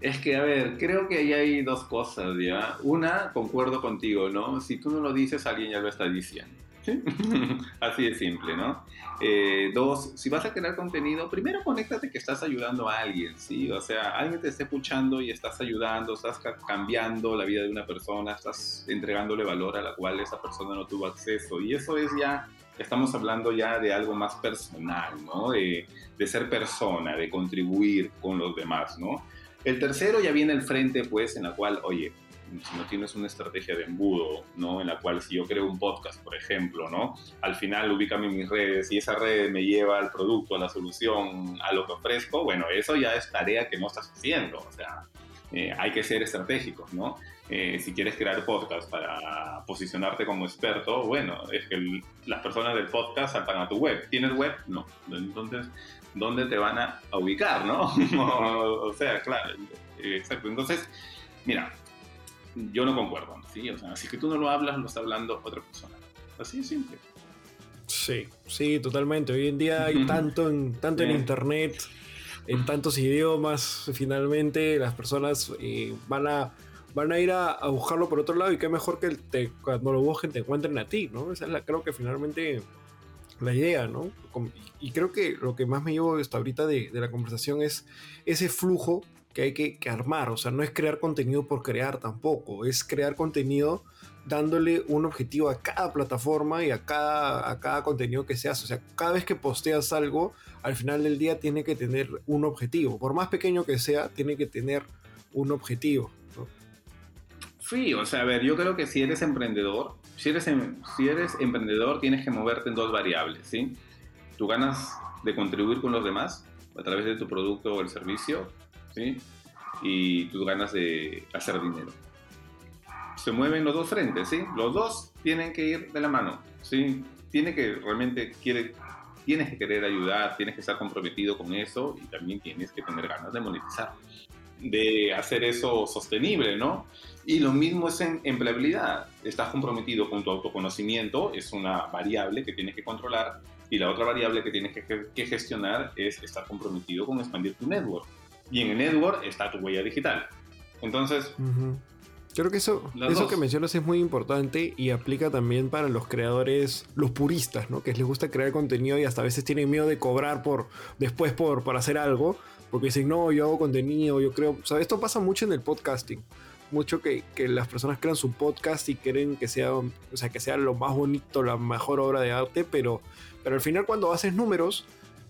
Es que, a ver, creo que ahí hay dos cosas, ¿ya? Una, concuerdo contigo, ¿no? Si tú no lo dices, alguien ya lo está diciendo. Así de simple, ¿no? Eh, dos, si vas a crear contenido, primero conéctate que estás ayudando a alguien, ¿sí? O sea, alguien te está escuchando y estás ayudando, estás cambiando la vida de una persona, estás entregándole valor a la cual esa persona no tuvo acceso. Y eso es ya, estamos hablando ya de algo más personal, ¿no? De, de ser persona, de contribuir con los demás, ¿no? El tercero ya viene el frente, pues, en la cual, oye, si no tienes una estrategia de embudo, ¿no? En la cual si yo creo un podcast, por ejemplo, ¿no? Al final ubícame en mis redes y esa red me lleva al producto, a la solución, a lo que ofrezco, bueno, eso ya es tarea que no estás haciendo, o sea, eh, hay que ser estratégicos, ¿no? Eh, si quieres crear podcast para posicionarte como experto, bueno, es que las personas del podcast saltan a tu web. ¿Tienes web? No. Entonces, dónde te van a, ubicar, ¿no? o sea, claro, exacto. Entonces, mira, yo no concuerdo, ¿sí? O sea, si que tú no lo hablas, lo está hablando otra persona. Así de simple. Sí, sí, totalmente. Hoy en día hay tanto en, tanto en internet, en tantos idiomas, finalmente las personas eh, van a van a ir a, buscarlo por otro lado y qué mejor que te, cuando lo busquen te encuentren a ti, ¿no? Esa es la, creo que finalmente la idea, ¿no? Y creo que lo que más me llevo hasta ahorita de, la conversación es ese flujo que hay que, armar. O sea, no es crear contenido por crear tampoco, es crear contenido dándole un objetivo a cada plataforma y a cada, a cada contenido que se hace. O sea, cada vez que posteas algo, al final del día tiene que tener un objetivo. Por más pequeño que sea, tiene que tener un objetivo. Sí, o sea, a ver, yo creo que si eres emprendedor, si eres, em, si eres emprendedor tienes que moverte en dos variables, ¿sí? Tú ganas de contribuir con los demás a través de tu producto o el servicio, ¿sí? y tus ganas de hacer dinero. Se mueven los dos frentes, ¿sí? Los dos tienen que ir de la mano, ¿sí? Tiene que realmente quiere, tienes que querer ayudar, tienes que estar comprometido con eso y también tienes que tener ganas de monetizar, de hacer eso sostenible, ¿no? Y lo mismo es en empleabilidad. Estás comprometido con tu autoconocimiento, es una variable que tienes que controlar, y la otra variable que tienes que, gestionar es estar comprometido con expandir tu network. Y en el network está tu huella digital. Entonces... Creo que eso, eso que mencionas es muy importante y aplica también para los creadores, los puristas, ¿no? Que les gusta crear contenido y hasta a veces tienen miedo de cobrar por después por, por hacer algo, porque dicen, no, yo hago contenido, yo creo... O sea, esto pasa mucho en el podcasting mucho que, las personas crean su podcast y quieren que sea, o sea, que sea lo más bonito, la mejor obra de arte, pero, pero al final cuando haces números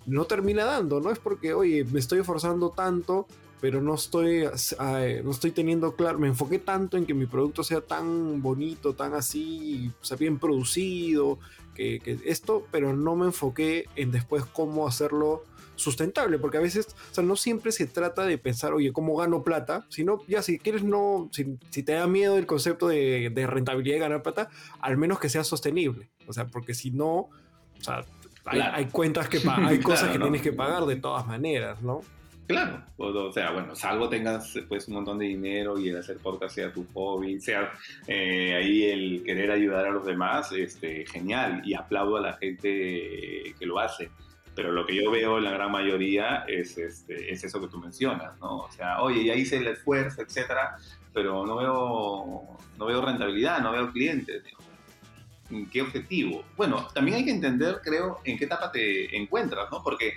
no termina dando, ¿no? Es porque, oye, me estoy esforzando tanto, pero no estoy, no estoy teniendo claro, me enfoqué tanto en que mi producto sea tan bonito, tan así, o sea, bien producido, que, que esto, pero no me enfoqué en después cómo hacerlo sustentable, porque a veces, o sea, no siempre se trata de pensar, oye, ¿cómo gano plata? Sino, ya, si quieres, no, si, te da miedo el concepto de, rentabilidad y ganar plata, al menos que sea sostenible. O sea, porque si no, o sea, hay, cuentas que hay cosas que tienes que pagar de todas maneras, ¿no? Claro, o, sea, bueno, salvo tengas pues un montón de dinero y el hacer podcast sea tu hobby, sea eh, ahí el querer ayudar a los demás, este, genial, y aplaudo a la gente que lo hace pero lo que yo veo en la gran mayoría es, este, es eso que tú mencionas, ¿no? O sea, oye, ya hice el esfuerzo, etcétera, pero no veo, no veo rentabilidad, no veo clientes. ¿Qué objetivo? Bueno, también hay que entender, creo, en qué etapa te encuentras, ¿no? Porque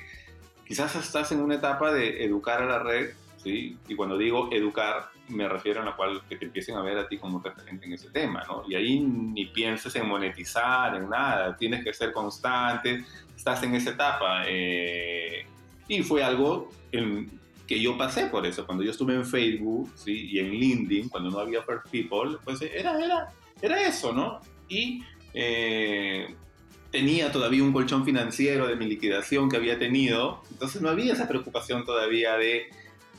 quizás estás en una etapa de educar a la red, ¿sí? Y cuando digo educar, me refiero a la cual que te empiecen a ver a ti como referente en ese tema, ¿no? Y ahí ni pienses en monetizar, en nada, tienes que ser constante, estás en esa etapa. Eh, y fue algo que yo pasé por eso. Cuando yo estuve en Facebook ¿sí? y en LinkedIn, cuando no había First People, pues era, era, era eso, ¿no? Y eh, tenía todavía un colchón financiero de mi liquidación que había tenido, entonces no había esa preocupación todavía de,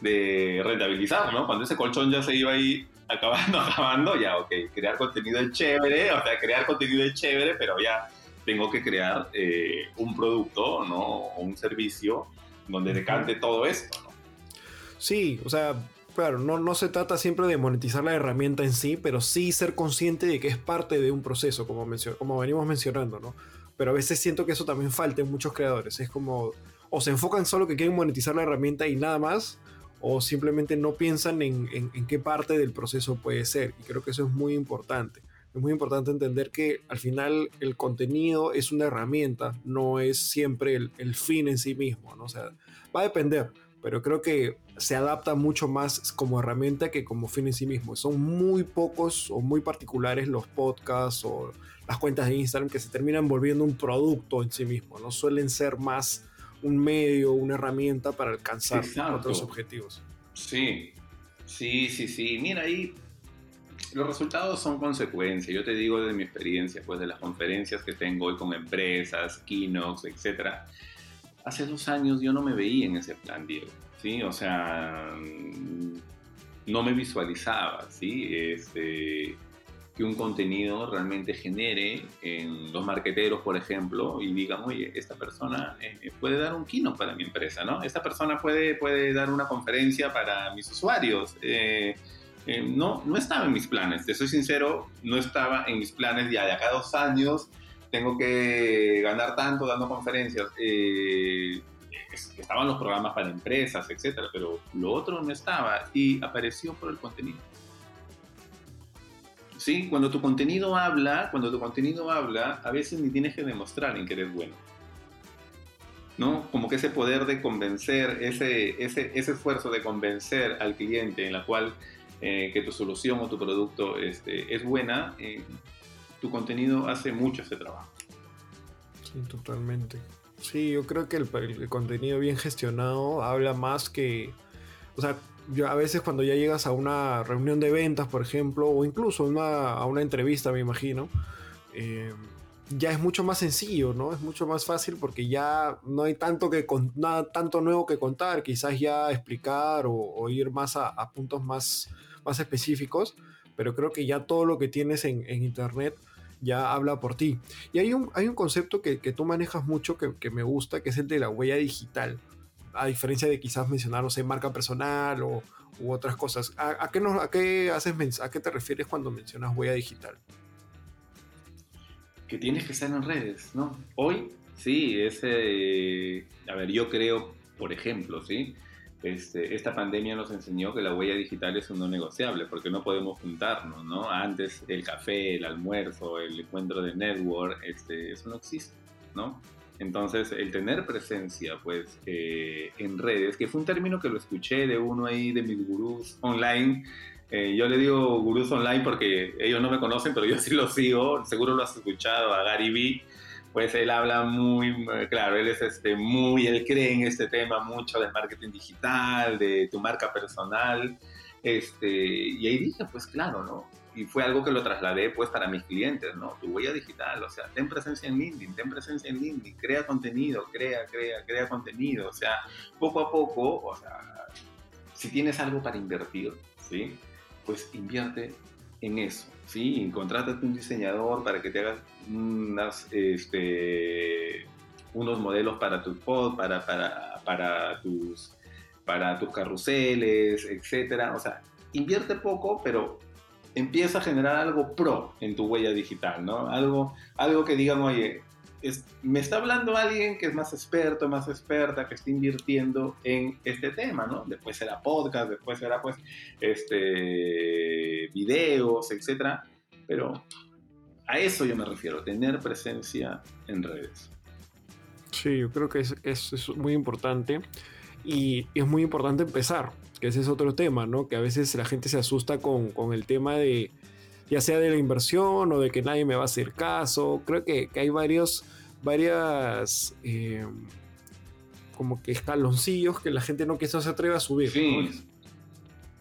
de rentabilizar, ¿no? Cuando ese colchón ya se iba ahí acabando, acabando, ya, ok, crear contenido es chévere, o sea, crear contenido es chévere, pero ya tengo que crear eh, un producto, ¿no? O un servicio donde decante todo esto, ¿no? Sí, o sea, claro, no, no se trata siempre de monetizar la herramienta en sí, pero sí ser consciente de que es parte de un proceso, como, como venimos mencionando, ¿no? Pero a veces siento que eso también falta en muchos creadores. Es como, o se enfocan solo que quieren monetizar la herramienta y nada más, o simplemente no piensan en, en qué parte del proceso puede ser. Y creo que eso es muy importante es muy importante entender que al final el contenido es una herramienta, no es siempre el, fin en sí mismo, ¿no? O sea, va a depender, pero creo que se adapta mucho más como herramienta que como fin en sí mismo. Son muy pocos o muy particulares los podcasts o las cuentas de Instagram que se terminan volviendo un producto en sí mismo, no suelen ser más un medio, una herramienta para alcanzar otros objetivos. Sí, sí, sí, sí. Mira, ahí los resultados son consecuencia. Yo te digo de mi experiencia, pues de las conferencias que tengo hoy con empresas, keynotes, etc. Hace dos años yo no me veía en ese plan, Diego. ¿sí? O sea, no me visualizaba, ¿sí? Este, que un contenido realmente genere en los marqueteros, por ejemplo, y digan, oye, esta persona eh, puede dar un keynote para mi empresa, ¿no? Esta persona puede, puede dar una conferencia para mis usuarios. Eh, eh, no, no estaba en mis planes, te soy sincero, no estaba en mis planes ya de acá a dos años tengo que ganar tanto dando conferencias. Eh, estaban los programas para empresas, etcétera, pero lo otro no estaba y apareció por el contenido. Sí, cuando tu contenido habla, cuando tu contenido habla, a veces ni tienes que demostrar en que eres bueno. ¿no? Como que ese poder de convencer, ese, ese, ese esfuerzo de convencer al cliente en la cual eh, que tu solución o tu producto este, es buena, eh, tu contenido hace mucho ese trabajo. Sí, totalmente. Sí, yo creo que el, contenido bien gestionado habla más que, o sea, yo a veces cuando ya llegas a una reunión de ventas, por ejemplo, o incluso a una entrevista, me imagino, eh, ya es mucho más sencillo, ¿no? Es mucho más fácil porque ya no hay tanto, que nada, tanto nuevo que contar, quizás ya explicar o, ir más a, puntos más, más específicos, pero creo que ya todo lo que tienes en, Internet ya habla por ti. Y hay un, hay un concepto que, tú manejas mucho que, me gusta, que es el de la huella digital, a diferencia de quizás mencionar, no sé, marca personal o, u otras cosas. ¿A, qué, a, qué haces, ¿A qué te refieres cuando mencionas huella digital? que tienes que estar en redes, ¿no? Hoy, sí, ese, a ver, yo creo, por ejemplo, ¿sí? Este, esta pandemia nos enseñó que la huella digital es un no negociable, porque no podemos juntarnos, ¿no? Antes el café, el almuerzo, el encuentro de network, este, eso no existe, ¿no? Entonces, el tener presencia, pues, eh, en redes, que fue un término que lo escuché de uno ahí de mis gurús online, eh, yo le digo gurús online porque ellos no me conocen, pero yo sí lo sigo. Seguro lo has escuchado a Gary Vee. Pues él habla muy, claro, él es este, muy, él cree en este tema mucho de marketing digital, de tu marca personal. Este, y ahí dije, pues claro, ¿no? Y fue algo que lo trasladé pues para mis clientes, ¿no? Tu huella digital, o sea, ten presencia en LinkedIn, ten presencia en LinkedIn, crea contenido, crea, crea, crea contenido, o sea, poco a poco, o sea, si tienes algo para invertir, ¿sí? pues invierte en eso, ¿sí? Contrátate un diseñador para que te haga unas, este, unos modelos para tus pod, para, para, para, tus, para tus carruseles, etcétera. O sea, invierte poco, pero empieza a generar algo pro en tu huella digital, ¿no? Algo, algo que digan, oye, me está hablando alguien que es más experto, más experta, que está invirtiendo en este tema, ¿no? Después será podcast, después será pues este videos, etcétera, pero a eso yo me refiero, tener presencia en redes. Sí, yo creo que es, es, muy importante y, es muy importante empezar, que ese es otro tema, ¿no? Que a veces la gente se asusta con, con el tema de, ya sea de la inversión o de que nadie me va a hacer caso. Creo que, que hay varios, varias, eh, como que escaloncillos que la gente no quizás se atreve a subir.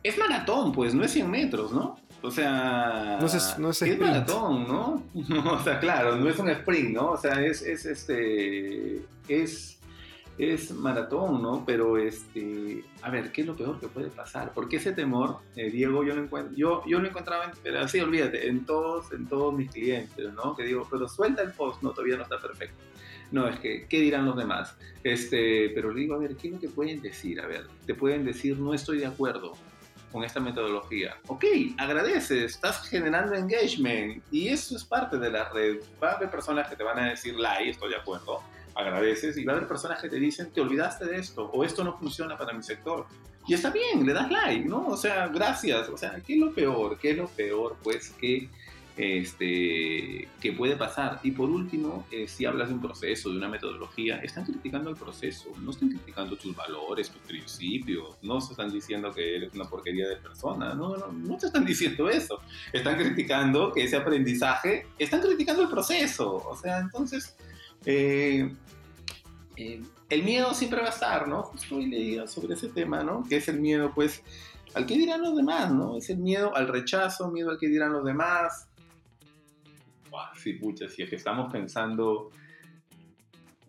Es maratón, pues, no es 100 metros, ¿no? O sea, no es, no es, maratón, ¿no? o sea, claro, no es un sprint, ¿no? O sea, es, es este, es es maratón, ¿no? Pero, este, a ver, ¿qué es lo peor que puede pasar? Porque ese temor, eh, Diego, yo lo, encuentro, yo, yo lo encontraba, pero así, olvídate, en todos, en todos mis clientes, ¿no? Que digo, pero suelta el post, no, todavía no está perfecto. No, es que, ¿qué dirán los demás? Este, pero le digo, a ver, ¿qué es lo que pueden decir? A ver, te pueden decir, no estoy de acuerdo con esta metodología. Ok, agradeces, estás generando engagement y eso es parte de la red. Va a haber personas que te van a decir, like, estoy de acuerdo agradeces y va a haber personas que te dicen, te olvidaste de esto o esto no funciona para mi sector. Y está bien, le das like, ¿no? O sea, gracias. O sea, ¿qué es lo peor? ¿Qué es lo peor? Pues que, este, que puede pasar. Y por último, eh, si hablas de un proceso, de una metodología, están criticando el proceso, no están criticando tus valores, tus principios, no se están diciendo que eres una porquería de persona, no, no, no te están diciendo eso. Están criticando que ese aprendizaje, están criticando el proceso. O sea, entonces eh, eh, el miedo siempre va a estar, ¿no? Justo hoy leía sobre ese tema, ¿no? Que es el miedo, pues, al que dirán los demás, ¿no? Es el miedo al rechazo, miedo al que dirán los demás. sí, pucha, si es que estamos pensando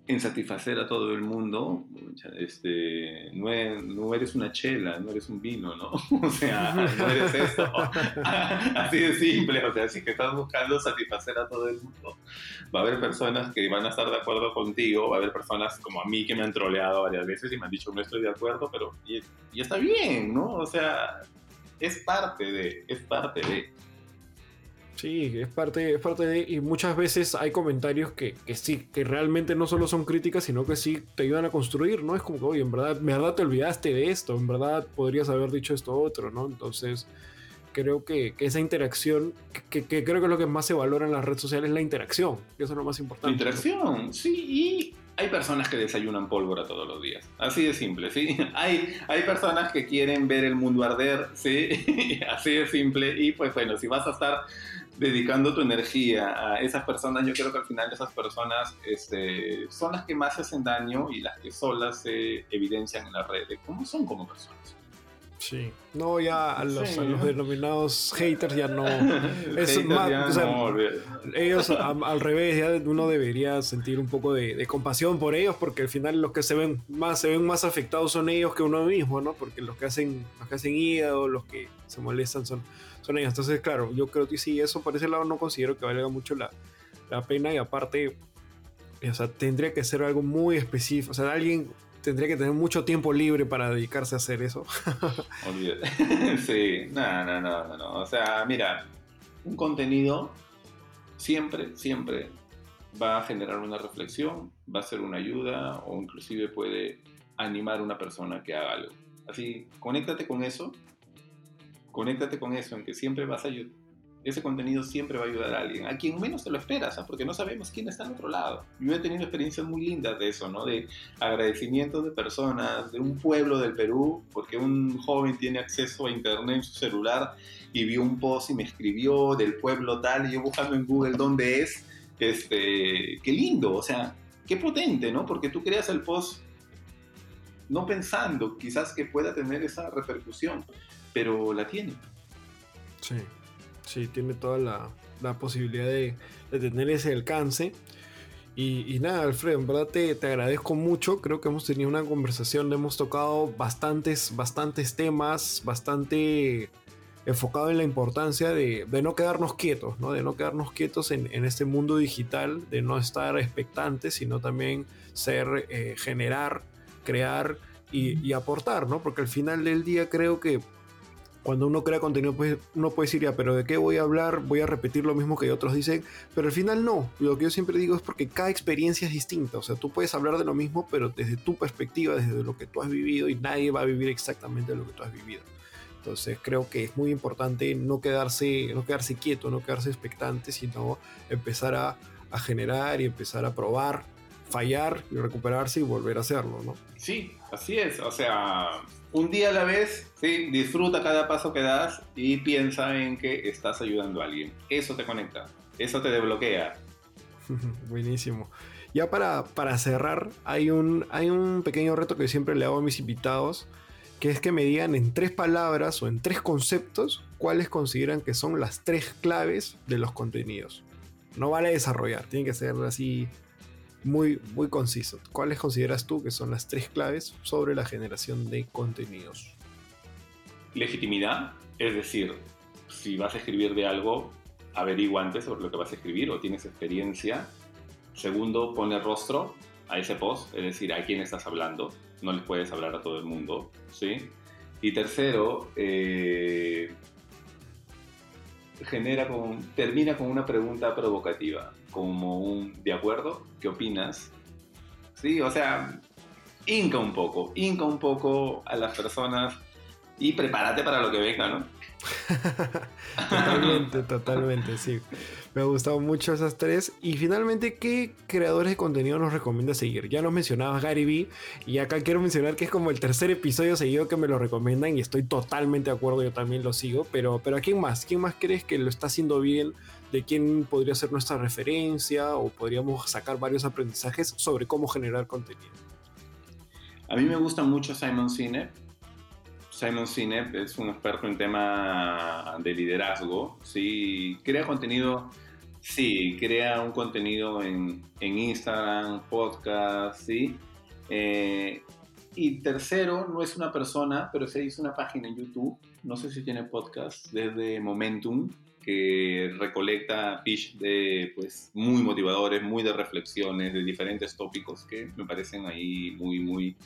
en satisfacer a todo el mundo, este, no, eres, una chela, no eres un vino, ¿no? O sea, no eres eso. Así de simple, o sea, si que estás buscando satisfacer a todo el mundo, va a haber personas que van a estar de acuerdo contigo, va a haber personas como a mí que me han troleado varias veces y me han dicho no estoy de acuerdo, pero y, y está bien, ¿no? O sea, es parte de, es parte de. Sí, es parte, es parte de. Y muchas veces hay comentarios que, sí, que realmente no solo son críticas, sino que sí te ayudan a construir, ¿no? Es como que, oye, en verdad, en verdad te olvidaste de esto, en verdad podrías haber dicho esto otro, ¿no? Entonces, creo que, esa interacción, que, creo que lo que más se valora en las redes sociales es la interacción, que eso es lo más importante. Interacción, sí, y hay personas que desayunan pólvora todos los días. Así de simple, ¿sí? Hay, hay personas que quieren ver el mundo arder, ¿sí? Así de simple. Y pues bueno, si vas a estar dedicando tu energía a esas personas, yo creo que al final esas personas este, son las que más hacen daño y las que solas se evidencian en la red de cómo son como personas. Sí, no, ya a los, denominados haters ya no. es más, ellos al revés, ya uno debería sentir un poco de, compasión por ellos, porque al final los que se ven más, se ven más afectados son ellos que uno mismo, ¿no? Porque los que hacen, los que hacen hígado, los que se molestan son, son ellos. Entonces, claro, yo creo que sí, eso por ese lado no considero que valga mucho la, la pena y aparte, o sea, tendría que ser algo muy específico, o sea, alguien tendría que tener mucho tiempo libre para dedicarse a hacer eso. sí, no, no, no, no, O sea, mira, un contenido siempre, siempre va a generar una reflexión, va a ser una ayuda o inclusive puede animar a una persona que haga algo. Así, conéctate con eso, conéctate con eso, en que siempre vas a ese contenido siempre va a ayudar a alguien, a quien menos te lo esperas, ¿ah? porque no sabemos quién está al otro lado. Yo he tenido experiencias muy lindas de eso, ¿no? De agradecimiento de personas, de un pueblo del Perú, porque un joven tiene acceso a internet en su celular y vio un post y me escribió del pueblo tal, y yo buscando en Google dónde es, este, qué lindo, o sea, qué potente, ¿no? Porque tú creas el post no pensando quizás que pueda tener esa repercusión, pero la tiene. Sí. Sí, tiene toda la, posibilidad de, tener ese alcance. Y, nada, Alfredo, en verdad te, agradezco mucho. Creo que hemos tenido una conversación, hemos tocado bastantes, bastantes temas, bastante enfocado en la importancia de, no quedarnos quietos, ¿no? de no quedarnos quietos en, este mundo digital, de no estar expectantes, sino también ser, eh, generar, crear y, y, aportar, ¿no? porque al final del día creo que cuando uno crea contenido, pues uno puede decir, ya, pero ¿de qué voy a hablar? Voy a repetir lo mismo que otros dicen, pero al final no. Lo que yo siempre digo es porque cada experiencia es distinta. O sea, tú puedes hablar de lo mismo, pero desde tu perspectiva, desde lo que tú has vivido, y nadie va a vivir exactamente lo que tú has vivido. Entonces creo que es muy importante no quedarse, no quedarse quieto, no quedarse expectante, sino empezar a, a generar y empezar a probar, fallar y recuperarse y volver a hacerlo, ¿no? Sí, así es. O sea, un día a la vez, ¿sí? disfruta cada paso que das y piensa en que estás ayudando a alguien. Eso te conecta, eso te desbloquea. Buenísimo. Ya para, para cerrar, hay un, hay un pequeño reto que siempre le hago a mis invitados, que es que me digan en tres palabras o en tres conceptos cuáles consideran que son las tres claves de los contenidos. No vale desarrollar, tiene que ser así muy, muy conciso. ¿Cuáles consideras tú que son las tres claves sobre la generación de contenidos? Legitimidad, es decir, si vas a escribir de algo, averigua antes sobre lo que vas a escribir o tienes experiencia. Segundo, pone rostro a ese post, es decir, a quién estás hablando. No les puedes hablar a todo el mundo, ¿sí? Y tercero, eh, genera con, termina con una pregunta provocativa como un ¿de acuerdo? ¿Qué opinas? Sí, o sea, inca un poco, inca un poco a las personas y prepárate para lo que venga, ¿no? totalmente, totalmente, sí. Me ha gustado mucho esas tres. Y finalmente, ¿qué creadores de contenido nos recomienda seguir? Ya nos mencionabas Gary Vee. Y acá quiero mencionar que es como el tercer episodio seguido que me lo recomiendan. Y estoy totalmente de acuerdo, yo también lo sigo. Pero, pero ¿a quién más? ¿Quién más crees que lo está haciendo bien? ¿De quién podría ser nuestra referencia? O podríamos sacar varios aprendizajes sobre cómo generar contenido. A mí me gusta mucho Simon Sinek Simon Sinek es un experto en tema de liderazgo, ¿sí? Crea contenido, sí, crea un contenido en, en Instagram, podcast, ¿sí? Eh, y tercero, no es una persona, pero se hizo una página en YouTube, no sé si tiene podcast, desde Momentum, que recolecta pitch de, pues, muy motivadores, muy de reflexiones, de diferentes tópicos que me parecen ahí muy, muy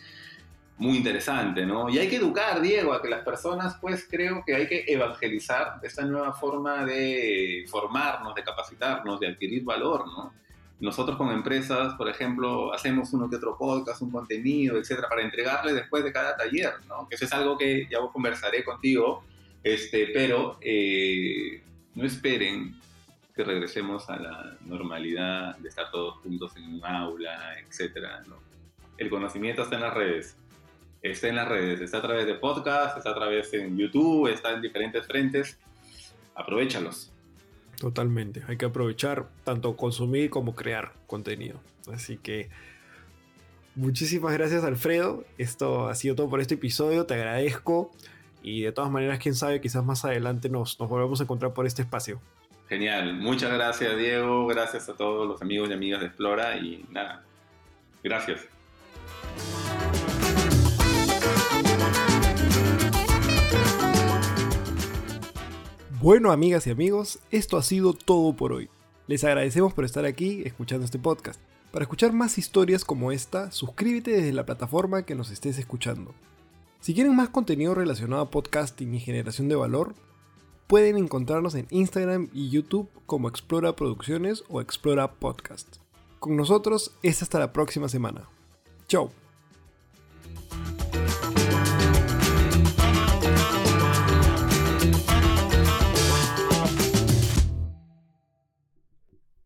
muy interesante, ¿no? Y hay que educar, Diego, a que las personas, pues creo que hay que evangelizar esta nueva forma de formarnos, de capacitarnos, de adquirir valor, ¿no? Nosotros con empresas, por ejemplo, hacemos uno que otro podcast, un contenido, etcétera, para entregarle después de cada taller, ¿no? Que eso es algo que ya conversaré contigo, este, pero eh, no esperen que regresemos a la normalidad de estar todos juntos en un aula, etcétera, ¿no? El conocimiento está en las redes está en las redes, está a través de podcast, está a través en YouTube, está en diferentes frentes. Aprovechalos. Totalmente, hay que aprovechar tanto consumir como crear contenido. Así que muchísimas gracias Alfredo, esto ha sido todo por este episodio, te agradezco. Y de todas maneras, quién sabe, quizás más adelante nos, nos volvamos a encontrar por este espacio. Genial, muchas gracias Diego, gracias a todos los amigos y amigas de Explora y nada, gracias. Bueno, amigas y amigos, esto ha sido todo por hoy. Les agradecemos por estar aquí escuchando este podcast. Para escuchar más historias como esta, suscríbete desde la plataforma que nos estés escuchando. Si quieren más contenido relacionado a podcasting y generación de valor, pueden encontrarnos en Instagram y YouTube como Explora Producciones o Explora Podcast. Con nosotros es hasta la próxima semana. Chao.